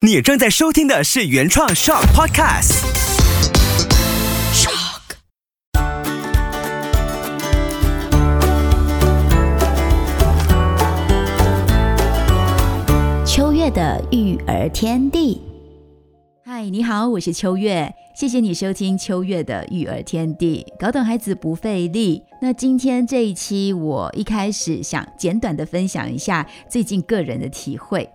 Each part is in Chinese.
你正在收听的是原创 Shock Podcast。Shock。秋月的育儿天地。嗨，你好，我是秋月，谢谢你收听秋月的育儿天地，搞懂孩子不费力。那今天这一期，我一开始想简短的分享一下最近个人的体会。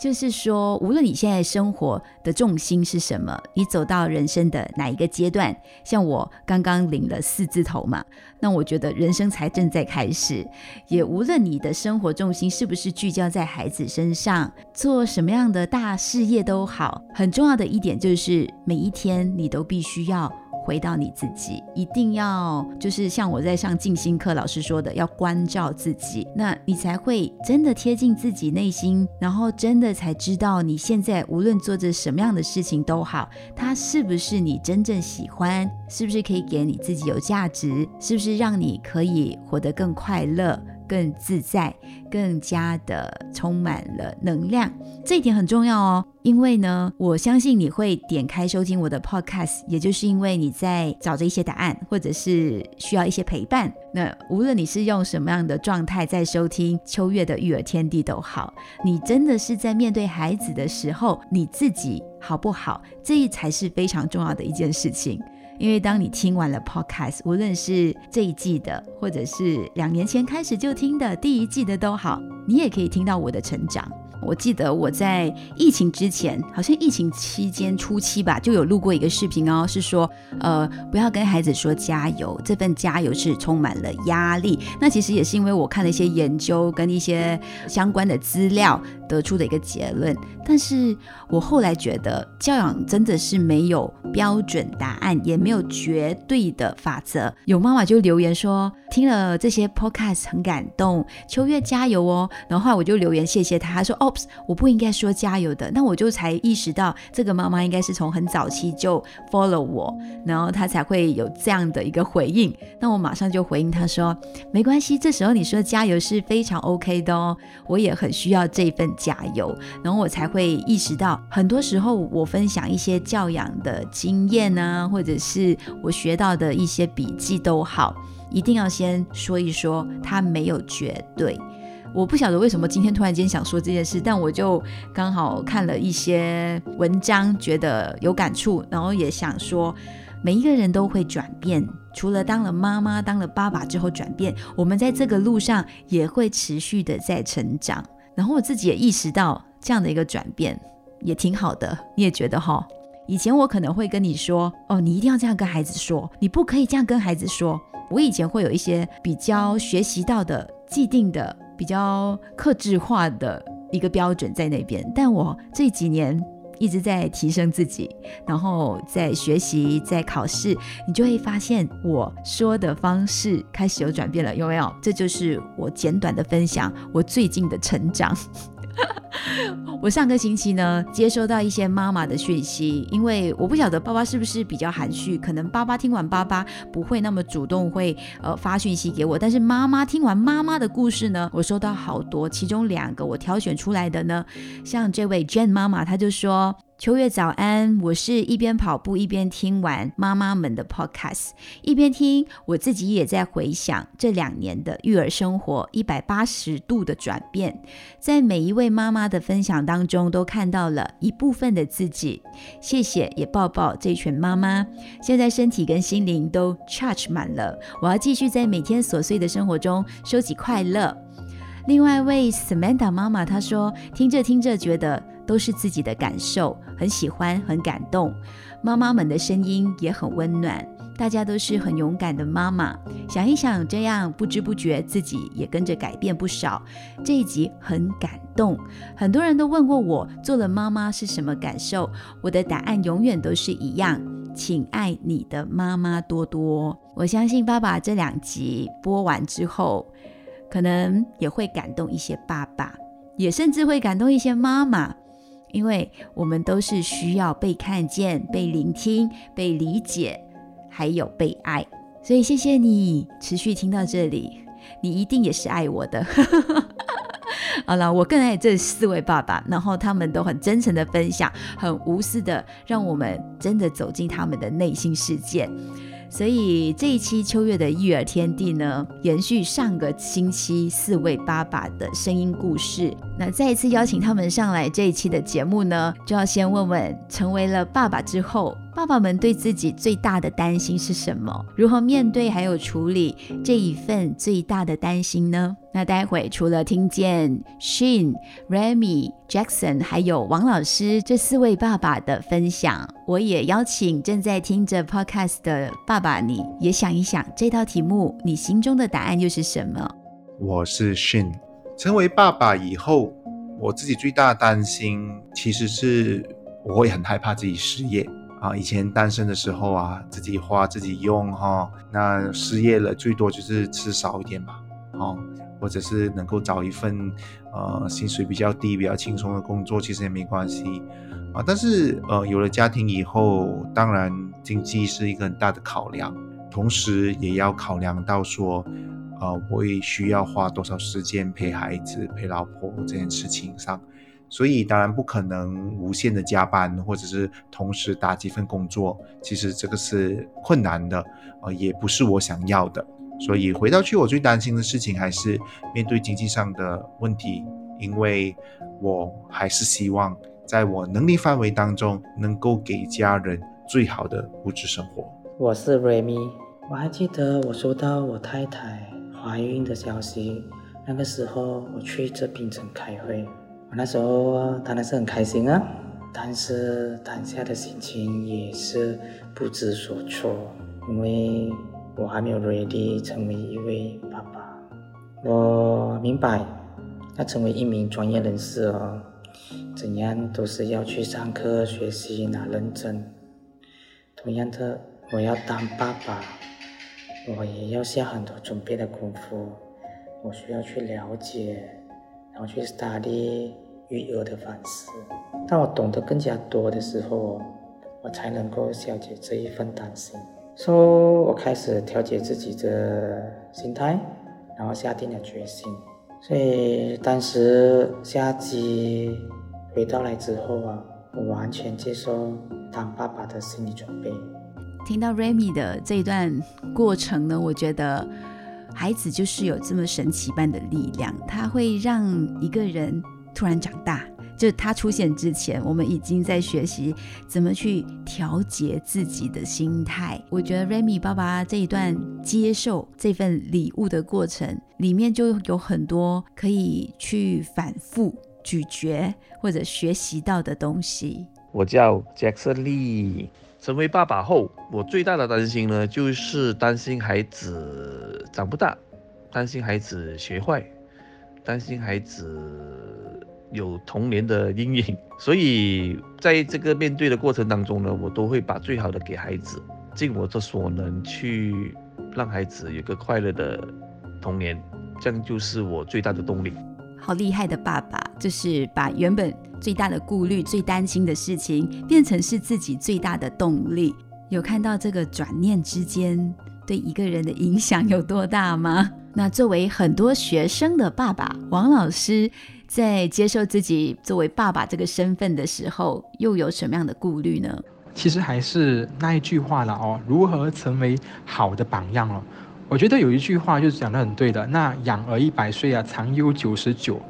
就是说，无论你现在生活的重心是什么，你走到人生的哪一个阶段，像我刚刚领了四字头嘛，那我觉得人生才正在开始。也无论你的生活重心是不是聚焦在孩子身上，做什么样的大事业都好，很重要的一点就是每一天你都必须要。回到你自己，一定要就是像我在上静心课老师说的，要关照自己，那你才会真的贴近自己内心，然后真的才知道你现在无论做着什么样的事情都好，它是不是你真正喜欢，是不是可以给你自己有价值，是不是让你可以活得更快乐。更自在，更加的充满了能量，这一点很重要哦。因为呢，我相信你会点开收听我的 podcast，也就是因为你在找着一些答案，或者是需要一些陪伴。那无论你是用什么样的状态在收听秋月的育儿天地都好，你真的是在面对孩子的时候，你自己好不好，这一才是非常重要的一件事情。因为当你听完了 podcast，无论是这一季的，或者是两年前开始就听的第一季的都好，你也可以听到我的成长。我记得我在疫情之前，好像疫情期间初期吧，就有录过一个视频哦，是说，呃，不要跟孩子说加油，这份加油是充满了压力。那其实也是因为我看了一些研究跟一些相关的资料得出的一个结论。但是我后来觉得，教养真的是没有标准答案，也没有绝对的法则。有妈妈就留言说，听了这些 podcast 很感动，秋月加油哦。然后后来我就留言谢谢他，他说 ops。我不应该说加油的，那我就才意识到，这个妈妈应该是从很早期就 follow 我，然后她才会有这样的一个回应。那我马上就回应她说，没关系，这时候你说加油是非常 OK 的哦，我也很需要这份加油。然后我才会意识到，很多时候我分享一些教养的经验啊，或者是我学到的一些笔记都好，一定要先说一说，它没有绝对。我不晓得为什么今天突然间想说这件事，但我就刚好看了一些文章，觉得有感触，然后也想说，每一个人都会转变，除了当了妈妈、当了爸爸之后转变，我们在这个路上也会持续的在成长。然后我自己也意识到这样的一个转变也挺好的，你也觉得哈？以前我可能会跟你说，哦，你一定要这样跟孩子说，你不可以这样跟孩子说。我以前会有一些比较学习到的既定的。比较克制化的一个标准在那边，但我这几年一直在提升自己，然后在学习，在考试，你就会发现我说的方式开始有转变了，有没有？这就是我简短的分享，我最近的成长。我上个星期呢，接收到一些妈妈的讯息，因为我不晓得爸爸是不是比较含蓄，可能爸爸听完爸爸不会那么主动会呃发讯息给我，但是妈妈听完妈妈的故事呢，我收到好多，其中两个我挑选出来的呢，像这位 Jane 妈妈，她就说。秋月早安，我是一边跑步一边听完妈妈们的 podcast，一边听我自己也在回想这两年的育儿生活一百八十度的转变，在每一位妈妈的分享当中都看到了一部分的自己，谢谢也抱抱这群妈妈，现在身体跟心灵都 charge 满了，我要继续在每天琐碎的生活中收集快乐。另外一位 Samantha 妈妈她说，听着听着觉得。都是自己的感受，很喜欢，很感动。妈妈们的声音也很温暖，大家都是很勇敢的妈妈。想一想，这样不知不觉自己也跟着改变不少。这一集很感动，很多人都问过我，做了妈妈是什么感受？我的答案永远都是一样，请爱你的妈妈多多。我相信爸爸这两集播完之后，可能也会感动一些爸爸，也甚至会感动一些妈妈。因为我们都是需要被看见、被聆听、被理解，还有被爱，所以谢谢你持续听到这里，你一定也是爱我的。好了，我更爱这四位爸爸，然后他们都很真诚的分享，很无私的让我们真的走进他们的内心世界。所以这一期秋月的育儿天地呢，延续上个星期四位爸爸的声音故事。那再一次邀请他们上来这一期的节目呢，就要先问问，成为了爸爸之后，爸爸们对自己最大的担心是什么？如何面对还有处理这一份最大的担心呢？那待会除了听见 Shin、Remy、Jackson 还有王老师这四位爸爸的分享，我也邀请正在听着 Podcast 的爸爸，你也想一想这道题目，你心中的答案又是什么？我是 Shin，成为爸爸以后，我自己最大的担心其实是我会很害怕自己失业啊。以前单身的时候啊，自己花自己用哈，那失业了最多就是吃少一点嘛，哦。或者是能够找一份呃薪水比较低、比较轻松的工作，其实也没关系啊。但是呃有了家庭以后，当然经济是一个很大的考量，同时也要考量到说，呃我也需要花多少时间陪孩子、陪老婆这件事情上。所以当然不可能无限的加班，或者是同时打几份工作，其实这个是困难的啊，也不是我想要的。所以回到去，我最担心的事情还是面对经济上的问题，因为我还是希望在我能力范围当中，能够给家人最好的物质生活。我是 Remy，我还记得我收到我太太怀孕的消息，那个时候我去这槟城开会，我那时候当然是很开心啊，但是当下的心情也是不知所措，因为。我还没有 ready 成为一位爸爸。我明白，要成为一名专业人士哦，怎样都是要去上课学习拿认证。同样的，我要当爸爸，我也要下很多准备的功夫。我需要去了解，然后去 study 育儿的方式。当我懂得更加多的时候，我才能够消解这一份担心。说，我开始调节自己的心态，然后下定了决心。所以当时下机回到来之后啊，我完全接受当爸爸的心理准备。听到 Remy 的这一段过程呢，我觉得孩子就是有这么神奇般的力量，他会让一个人突然长大。就他出现之前，我们已经在学习怎么去调节自己的心态。我觉得 Remy 爸爸这一段接受这份礼物的过程，里面就有很多可以去反复咀嚼或者学习到的东西。我叫 Jackson Lee，成为爸爸后，我最大的担心呢，就是担心孩子长不大，担心孩子学坏，担心孩子。有童年的阴影，所以在这个面对的过程当中呢，我都会把最好的给孩子，尽我的所能去让孩子有个快乐的童年，这样就是我最大的动力。好厉害的爸爸，就是把原本最大的顾虑、最担心的事情，变成是自己最大的动力。有看到这个转念之间对一个人的影响有多大吗？那作为很多学生的爸爸，王老师。在接受自己作为爸爸这个身份的时候，又有什么样的顾虑呢？其实还是那一句话了哦，如何成为好的榜样哦？我觉得有一句话就是讲的很对的，那养儿一百岁啊，长忧九十九。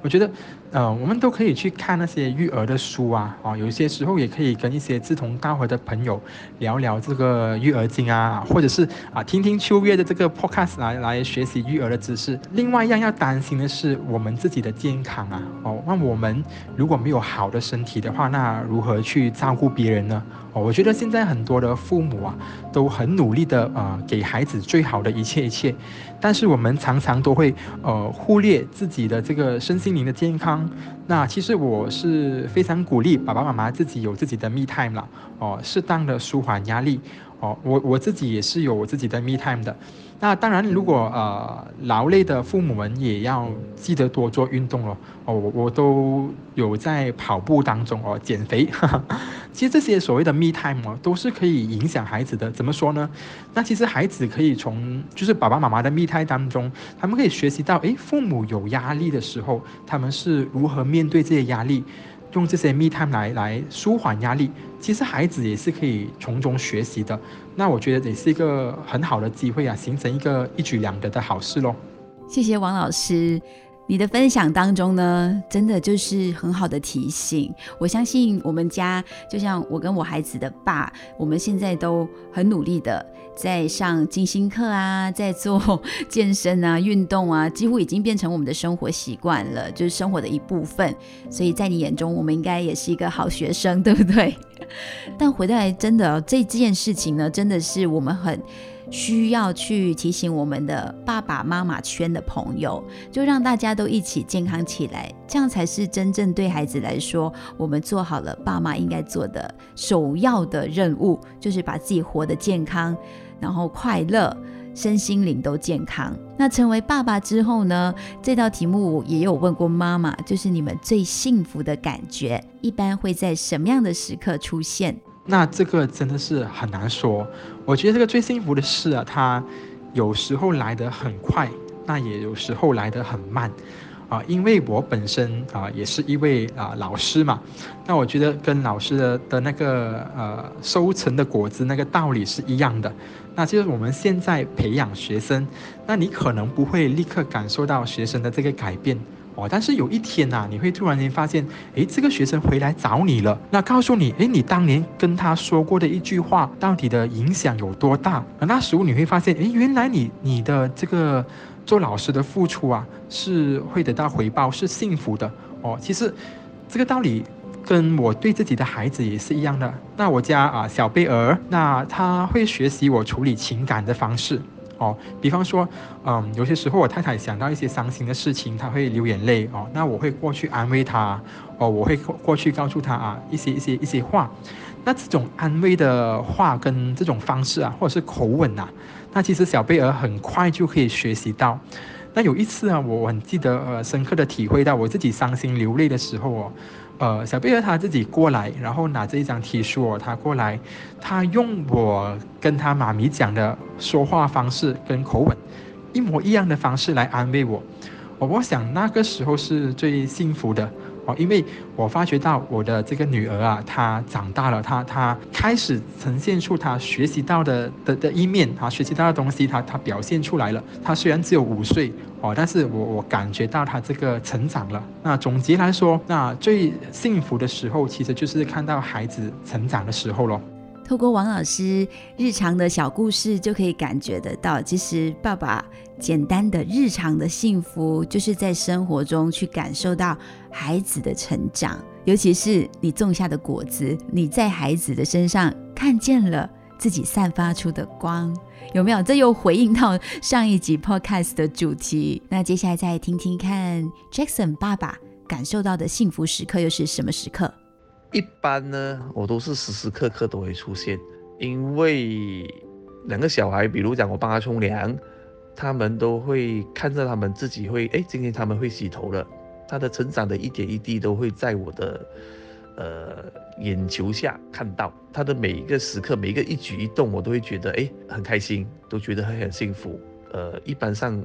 我觉得。呃，我们都可以去看那些育儿的书啊，啊，有些时候也可以跟一些志同道合的朋友聊聊这个育儿经啊，或者是啊，听听秋月的这个 podcast 来来学习育儿的知识。另外一样要担心的是我们自己的健康啊，哦，那我们如果没有好的身体的话，那如何去照顾别人呢？我觉得现在很多的父母啊，都很努力的呃，给孩子最好的一切一切，但是我们常常都会呃忽略自己的这个身心灵的健康。那其实我是非常鼓励爸爸妈妈自己有自己的 me time 了哦，适当的舒缓压力哦，我我自己也是有我自己的 me time 的。那当然，如果呃劳累的父母们也要记得多做运动哦。哦，我我都有在跑步当中哦减肥。其实这些所谓的 me time 哦，都是可以影响孩子的。怎么说呢？那其实孩子可以从就是爸爸妈妈的 me time 当中，他们可以学习到，诶，父母有压力的时候，他们是如何面对这些压力。用这些 me time 来来舒缓压力，其实孩子也是可以从中学习的。那我觉得也是一个很好的机会啊，形成一个一举两得的好事喽。谢谢王老师。你的分享当中呢，真的就是很好的提醒。我相信我们家，就像我跟我孩子的爸，我们现在都很努力的在上静心课啊，在做健身啊、运动啊，几乎已经变成我们的生活习惯了，就是生活的一部分。所以在你眼中，我们应该也是一个好学生，对不对？但回来真的这件事情呢，真的是我们很。需要去提醒我们的爸爸妈妈圈的朋友，就让大家都一起健康起来，这样才是真正对孩子来说，我们做好了爸妈应该做的首要的任务，就是把自己活得健康，然后快乐，身心灵都健康。那成为爸爸之后呢？这道题目也有问过妈妈，就是你们最幸福的感觉，一般会在什么样的时刻出现？那这个真的是很难说。我觉得这个最幸福的事啊，它有时候来得很快，那也有时候来得很慢，啊，因为我本身啊也是一位啊老师嘛。那我觉得跟老师的的那个呃收成的果子那个道理是一样的。那就是我们现在培养学生，那你可能不会立刻感受到学生的这个改变。哦，但是有一天呐，你会突然间发现，诶，这个学生回来找你了，那告诉你，诶，你当年跟他说过的一句话，到底的影响有多大？那时候你会发现，诶，原来你你的这个做老师的付出啊，是会得到回报，是幸福的。哦，其实这个道理跟我对自己的孩子也是一样的。那我家啊小贝儿，那他会学习我处理情感的方式。哦，比方说，嗯，有些时候我太太想到一些伤心的事情，她会流眼泪哦，那我会过去安慰她，哦，我会过去告诉她啊一些一些一些话，那这种安慰的话跟这种方式啊，或者是口吻呐，那其实小贝儿很快就可以学习到。那有一次啊，我很记得呃深刻的体会到我自己伤心流泪的时候哦。呃，小贝儿他自己过来，然后拿着一张 T 恤哦，他过来，他用我跟他妈咪讲的说话方式跟口吻，一模一样的方式来安慰我。我我想那个时候是最幸福的。哦，因为我发觉到我的这个女儿啊，她长大了，她她开始呈现出她学习到的的的一面，她学习到的东西，她她表现出来了。她虽然只有五岁哦，但是我我感觉到她这个成长了。那总结来说，那最幸福的时候，其实就是看到孩子成长的时候咯。透过王老师日常的小故事，就可以感觉得到，其实爸爸简单的日常的幸福，就是在生活中去感受到孩子的成长，尤其是你种下的果子，你在孩子的身上看见了自己散发出的光，有没有？这又回应到上一集 podcast 的主题。那接下来再听听看，Jackson 爸爸感受到的幸福时刻又是什么时刻？一般呢，我都是时时刻刻都会出现，因为两个小孩，比如讲我帮他冲凉，他们都会看着他们自己会，哎，今天他们会洗头了，他的成长的一点一滴都会在我的呃眼球下看到，他的每一个时刻，每一个一举一动，我都会觉得哎很开心，都觉得很很幸福。呃，一般上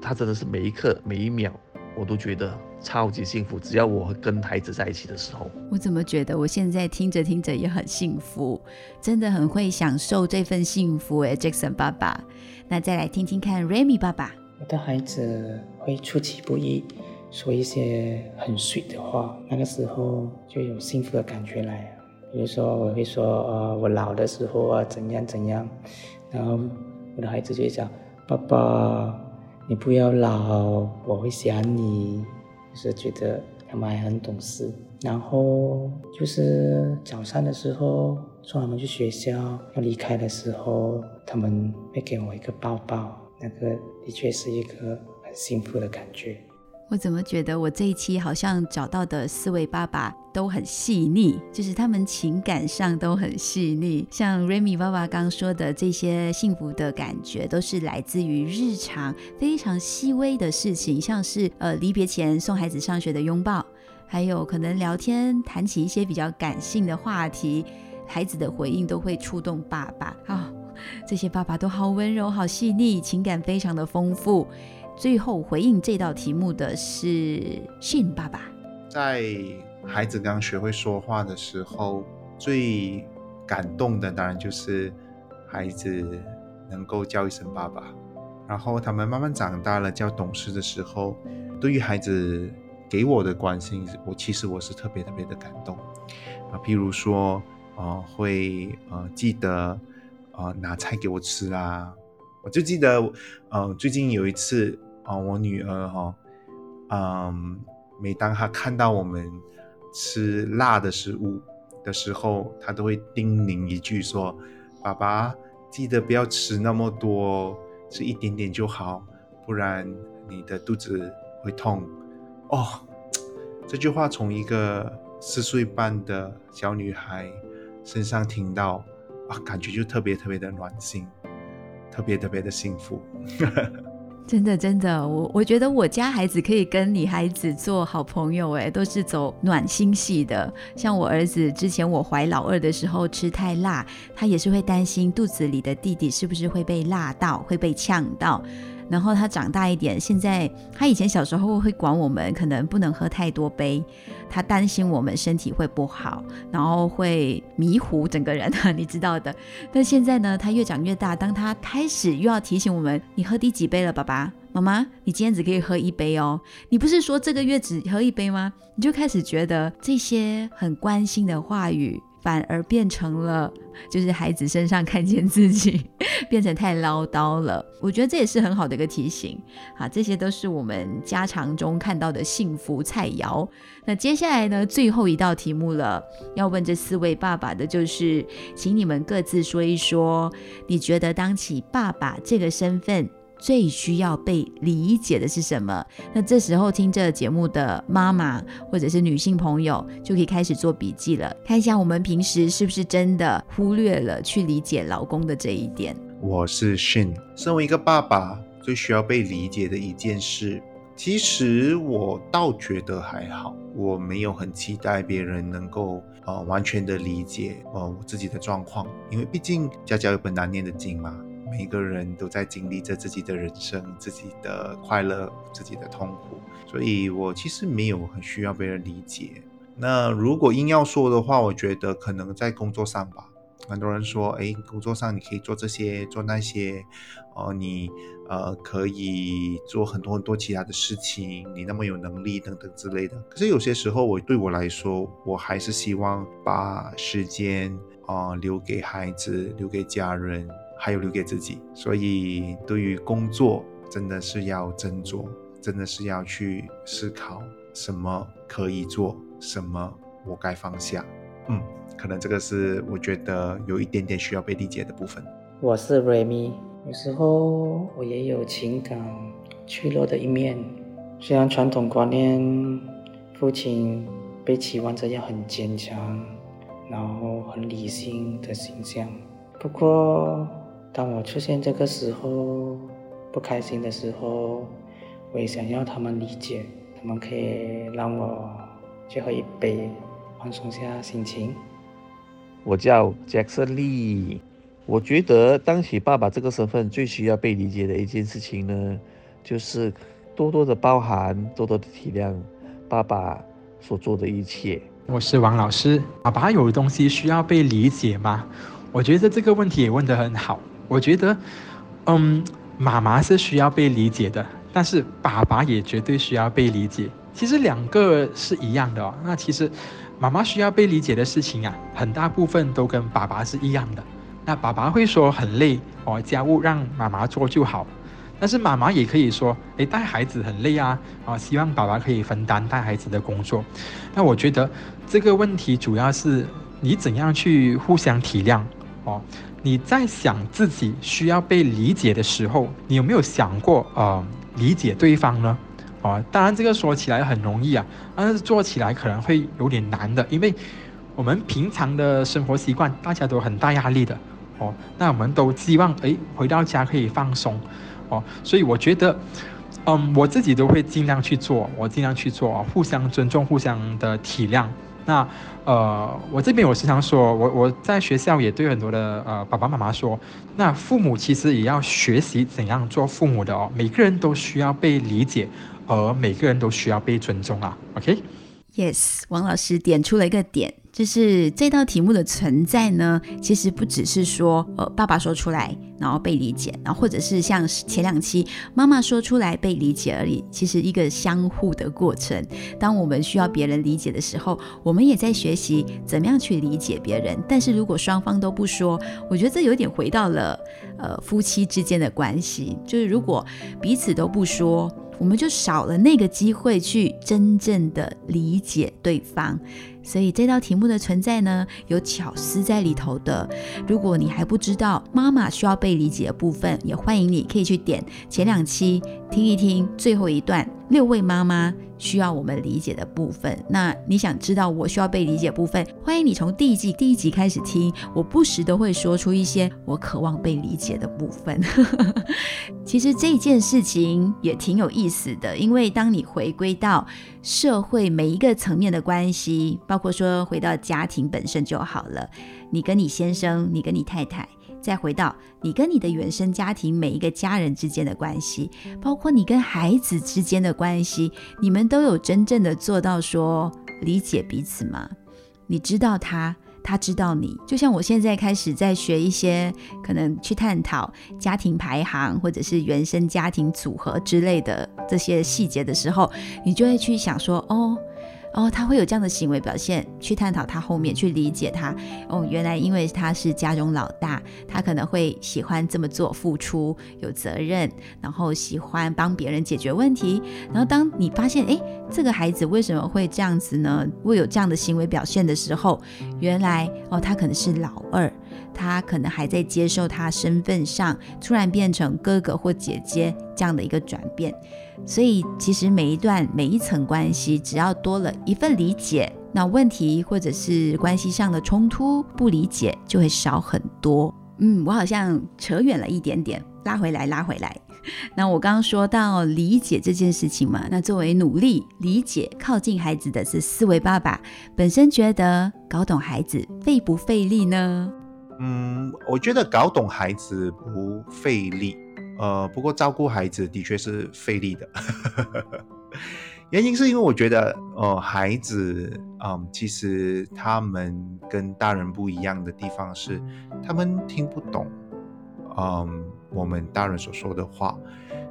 他真的是每一刻每一秒。我都觉得超级幸福，只要我跟孩子在一起的时候，我怎么觉得我现在听着听着也很幸福，真的很会享受这份幸福诶 j a c k s o n 爸爸。那再来听听看 Remy 爸爸，我的孩子会出其不意说一些很 sweet 的话，那个时候就有幸福的感觉来。比如说我会说呃我老的时候啊怎样怎样，然后我的孩子就会讲爸爸。你不要老，我会想你。就是觉得他们还很懂事。然后就是早上的时候送他们去学校，要离开的时候，他们会给我一个抱抱。那个的确是一个很幸福的感觉。我怎么觉得我这一期好像找到的四位爸爸都很细腻，就是他们情感上都很细腻。像 Remy 爸爸刚说的这些幸福的感觉，都是来自于日常非常细微的事情，像是呃离别前送孩子上学的拥抱，还有可能聊天谈起一些比较感性的话题，孩子的回应都会触动爸爸啊。这些爸爸都好温柔、好细腻，情感非常的丰富。最后回应这道题目的是信爸爸。在孩子刚学会说话的时候，最感动的当然就是孩子能够叫一声爸爸。然后他们慢慢长大了，叫懂事的时候，对于孩子给我的关心，我其实我是特别特别的感动啊。譬如说，呃，会呃记得呃拿菜给我吃啦。我就记得，呃，最近有一次。啊，我女儿哈，嗯，每当她看到我们吃辣的食物的时候，她都会叮咛一句说：“爸爸，记得不要吃那么多，吃一点点就好，不然你的肚子会痛。”哦，这句话从一个四岁半的小女孩身上听到，啊，感觉就特别特别的暖心，特别特别的幸福。真的，真的，我我觉得我家孩子可以跟女孩子做好朋友，哎，都是走暖心系的。像我儿子之前我怀老二的时候吃太辣，他也是会担心肚子里的弟弟是不是会被辣到，会被呛到。然后他长大一点，现在他以前小时候会管我们，可能不能喝太多杯，他担心我们身体会不好，然后会迷糊整个人，你知道的。但现在呢，他越长越大，当他开始又要提醒我们，你喝第几杯了，爸爸妈妈，你今天只可以喝一杯哦，你不是说这个月只喝一杯吗？你就开始觉得这些很关心的话语。反而变成了，就是孩子身上看见自己，变成太唠叨了。我觉得这也是很好的一个提醒。好，这些都是我们家常中看到的幸福菜肴。那接下来呢，最后一道题目了，要问这四位爸爸的就是，请你们各自说一说，你觉得当起爸爸这个身份。最需要被理解的是什么？那这时候听这节目的妈妈或者是女性朋友就可以开始做笔记了，看一下我们平时是不是真的忽略了去理解老公的这一点。我是 Shin，身为一个爸爸，最需要被理解的一件事，其实我倒觉得还好，我没有很期待别人能够呃完全的理解呃我自己的状况，因为毕竟家家有本难念的经嘛。每个人都在经历着自己的人生、自己的快乐、自己的痛苦，所以我其实没有很需要被人理解。那如果硬要说的话，我觉得可能在工作上吧。很多人说，哎，工作上你可以做这些、做那些，哦，你呃可以做很多很多其他的事情，你那么有能力等等之类的。可是有些时候，我对我来说，我还是希望把时间啊留给孩子，留给家人。还有留给自己，所以对于工作真的是要斟酌，真的是要去思考什么可以做，什么我该放下。嗯，可能这个是我觉得有一点点需要被理解的部分。我是 Remy，有时候我也有情感脆弱的一面。虽然传统观念，父亲被期望着要很坚强，然后很理性的形象，不过。当我出现这个时候不开心的时候，我也想要他们理解，他们可以让我去喝一杯，放松下心情。我叫 Jackson Lee，我觉得当起爸爸这个身份最需要被理解的一件事情呢，就是多多的包涵，多多的体谅爸爸所做的一切。我是王老师，爸爸有东西需要被理解吗？我觉得这个问题也问得很好。我觉得，嗯，妈妈是需要被理解的，但是爸爸也绝对需要被理解。其实两个是一样的。那其实妈妈需要被理解的事情啊，很大部分都跟爸爸是一样的。那爸爸会说很累哦，家务让妈妈做就好。但是妈妈也可以说，诶，带孩子很累啊，啊，希望爸爸可以分担带孩子的工作。那我觉得这个问题主要是你怎样去互相体谅哦。你在想自己需要被理解的时候，你有没有想过呃理解对方呢？哦，当然这个说起来很容易啊，但是做起来可能会有点难的，因为我们平常的生活习惯大家都很大压力的哦，那我们都希望诶回到家可以放松哦，所以我觉得，嗯，我自己都会尽量去做，我尽量去做，互相尊重，互相的体谅。那呃，我这边我时常说，我我在学校也对很多的呃爸爸妈妈说，那父母其实也要学习怎样做父母的哦。每个人都需要被理解，而每个人都需要被尊重啊。OK？Yes，王老师点出了一个点。就是这道题目的存在呢，其实不只是说，呃，爸爸说出来，然后被理解，然后或者是像前两期妈妈说出来被理解而已。其实一个相互的过程。当我们需要别人理解的时候，我们也在学习怎么样去理解别人。但是如果双方都不说，我觉得这有点回到了呃夫妻之间的关系。就是如果彼此都不说，我们就少了那个机会去真正的理解对方。所以这道题目的存在呢，有巧思在里头的。如果你还不知道妈妈需要被理解的部分，也欢迎你可以去点前两期听一听最后一段。六位妈妈需要我们理解的部分，那你想知道我需要被理解部分？欢迎你从第一季第一集开始听，我不时都会说出一些我渴望被理解的部分。其实这件事情也挺有意思的，因为当你回归到社会每一个层面的关系，包括说回到家庭本身就好了，你跟你先生，你跟你太太。再回到你跟你的原生家庭每一个家人之间的关系，包括你跟孩子之间的关系，你们都有真正的做到说理解彼此吗？你知道他，他知道你。就像我现在开始在学一些可能去探讨家庭排行或者是原生家庭组合之类的这些细节的时候，你就会去想说哦。哦，他会有这样的行为表现，去探讨他后面，去理解他。哦，原来因为他是家中老大，他可能会喜欢这么做，付出有责任，然后喜欢帮别人解决问题。然后当你发现，哎，这个孩子为什么会这样子呢？会有这样的行为表现的时候，原来哦，他可能是老二。他可能还在接受他身份上突然变成哥哥或姐姐这样的一个转变，所以其实每一段每一层关系，只要多了一份理解，那问题或者是关系上的冲突不理解就会少很多。嗯，我好像扯远了一点点，拉回来，拉回来。那我刚刚说到理解这件事情嘛，那作为努力理解、靠近孩子的是思维爸爸，本身觉得搞懂孩子费不费力呢？嗯，我觉得搞懂孩子不费力，呃，不过照顾孩子的确是费力的。原因是因为我觉得，呃，孩子，嗯，其实他们跟大人不一样的地方是，他们听不懂，嗯，我们大人所说的话。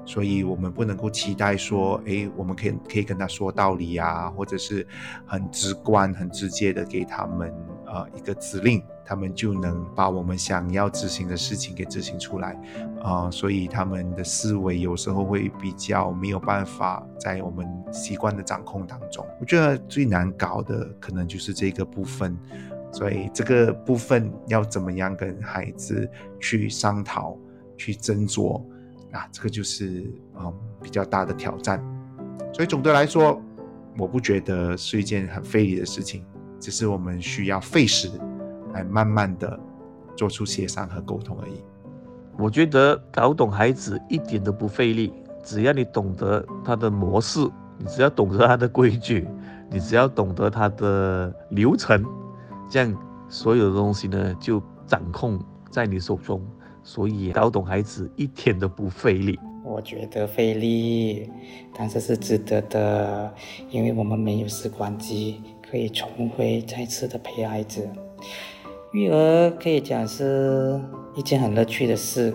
所以，我们不能够期待说，哎，我们可以可以跟他说道理啊，或者是很直观、很直接的给他们呃一个指令，他们就能把我们想要执行的事情给执行出来啊。所以，他们的思维有时候会比较没有办法在我们习惯的掌控当中。我觉得最难搞的可能就是这个部分，所以这个部分要怎么样跟孩子去商讨、去斟酌。啊，这个就是嗯比较大的挑战，所以总的来说，我不觉得是一件很费力的事情，只是我们需要费时来慢慢的做出协商和沟通而已。我觉得搞懂孩子一点都不费力，只要你懂得他的模式，你只要懂得他的规矩，你只要懂得他的流程，这样所有的东西呢就掌控在你手中。所以搞懂孩子一点都不费力，我觉得费力，但是是值得的，因为我们没有时光机可以重回再次的陪孩子。育儿可以讲是一件很乐趣的事，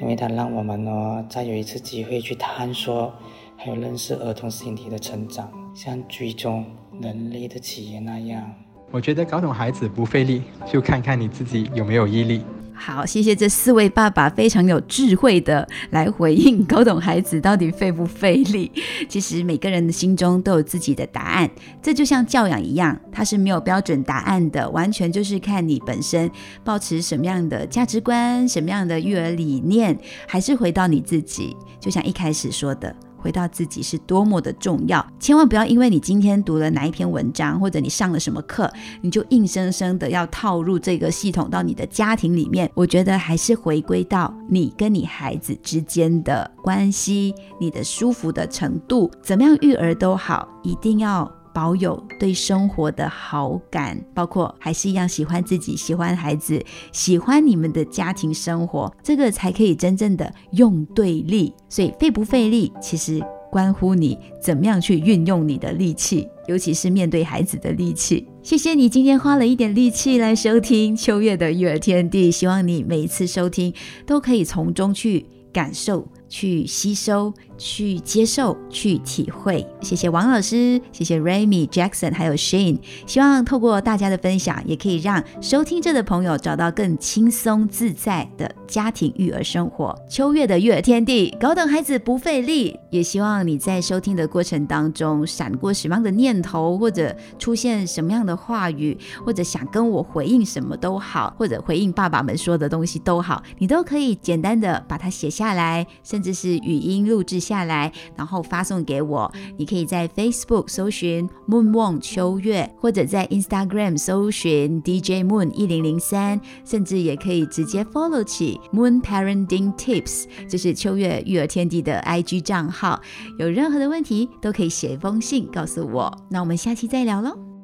因为它让我们呢再有一次机会去探索，还有认识儿童身体的成长，像追踪人类的起源那样。我觉得搞懂孩子不费力，就看看你自己有没有毅力。好，谢谢这四位爸爸非常有智慧的来回应，搞懂孩子到底费不费力。其实每个人的心中都有自己的答案，这就像教养一样，它是没有标准答案的，完全就是看你本身保持什么样的价值观、什么样的育儿理念，还是回到你自己。就像一开始说的。回到自己是多么的重要。千万不要因为你今天读了哪一篇文章，或者你上了什么课，你就硬生生的要套入这个系统到你的家庭里面。我觉得还是回归到你跟你孩子之间的关系，你的舒服的程度，怎么样育儿都好，一定要。保有对生活的好感，包括还是一样喜欢自己、喜欢孩子、喜欢你们的家庭生活，这个才可以真正的用对力。所以费不费力，其实关乎你怎么样去运用你的力气，尤其是面对孩子的力气。谢谢你今天花了一点力气来收听秋月的育儿天地，希望你每一次收听都可以从中去感受、去吸收。去接受，去体会。谢谢王老师，谢谢 Remy Jackson，还有 Shane。希望透过大家的分享，也可以让收听着的朋友找到更轻松自在的家庭育儿生活。秋月的育儿天地，高等孩子不费力。也希望你在收听的过程当中，闪过什么样的念头，或者出现什么样的话语，或者想跟我回应什么都好，或者回应爸爸们说的东西都好，你都可以简单的把它写下来，甚至是语音录制。下来，然后发送给我。你可以在 Facebook 搜寻 Moon Wong 秋月，或者在 Instagram 搜寻 DJ Moon 一零零三，甚至也可以直接 follow 起 Moon Parenting Tips，就是秋月育儿天地的 IG 账号。有任何的问题都可以写一封信告诉我。那我们下期再聊喽。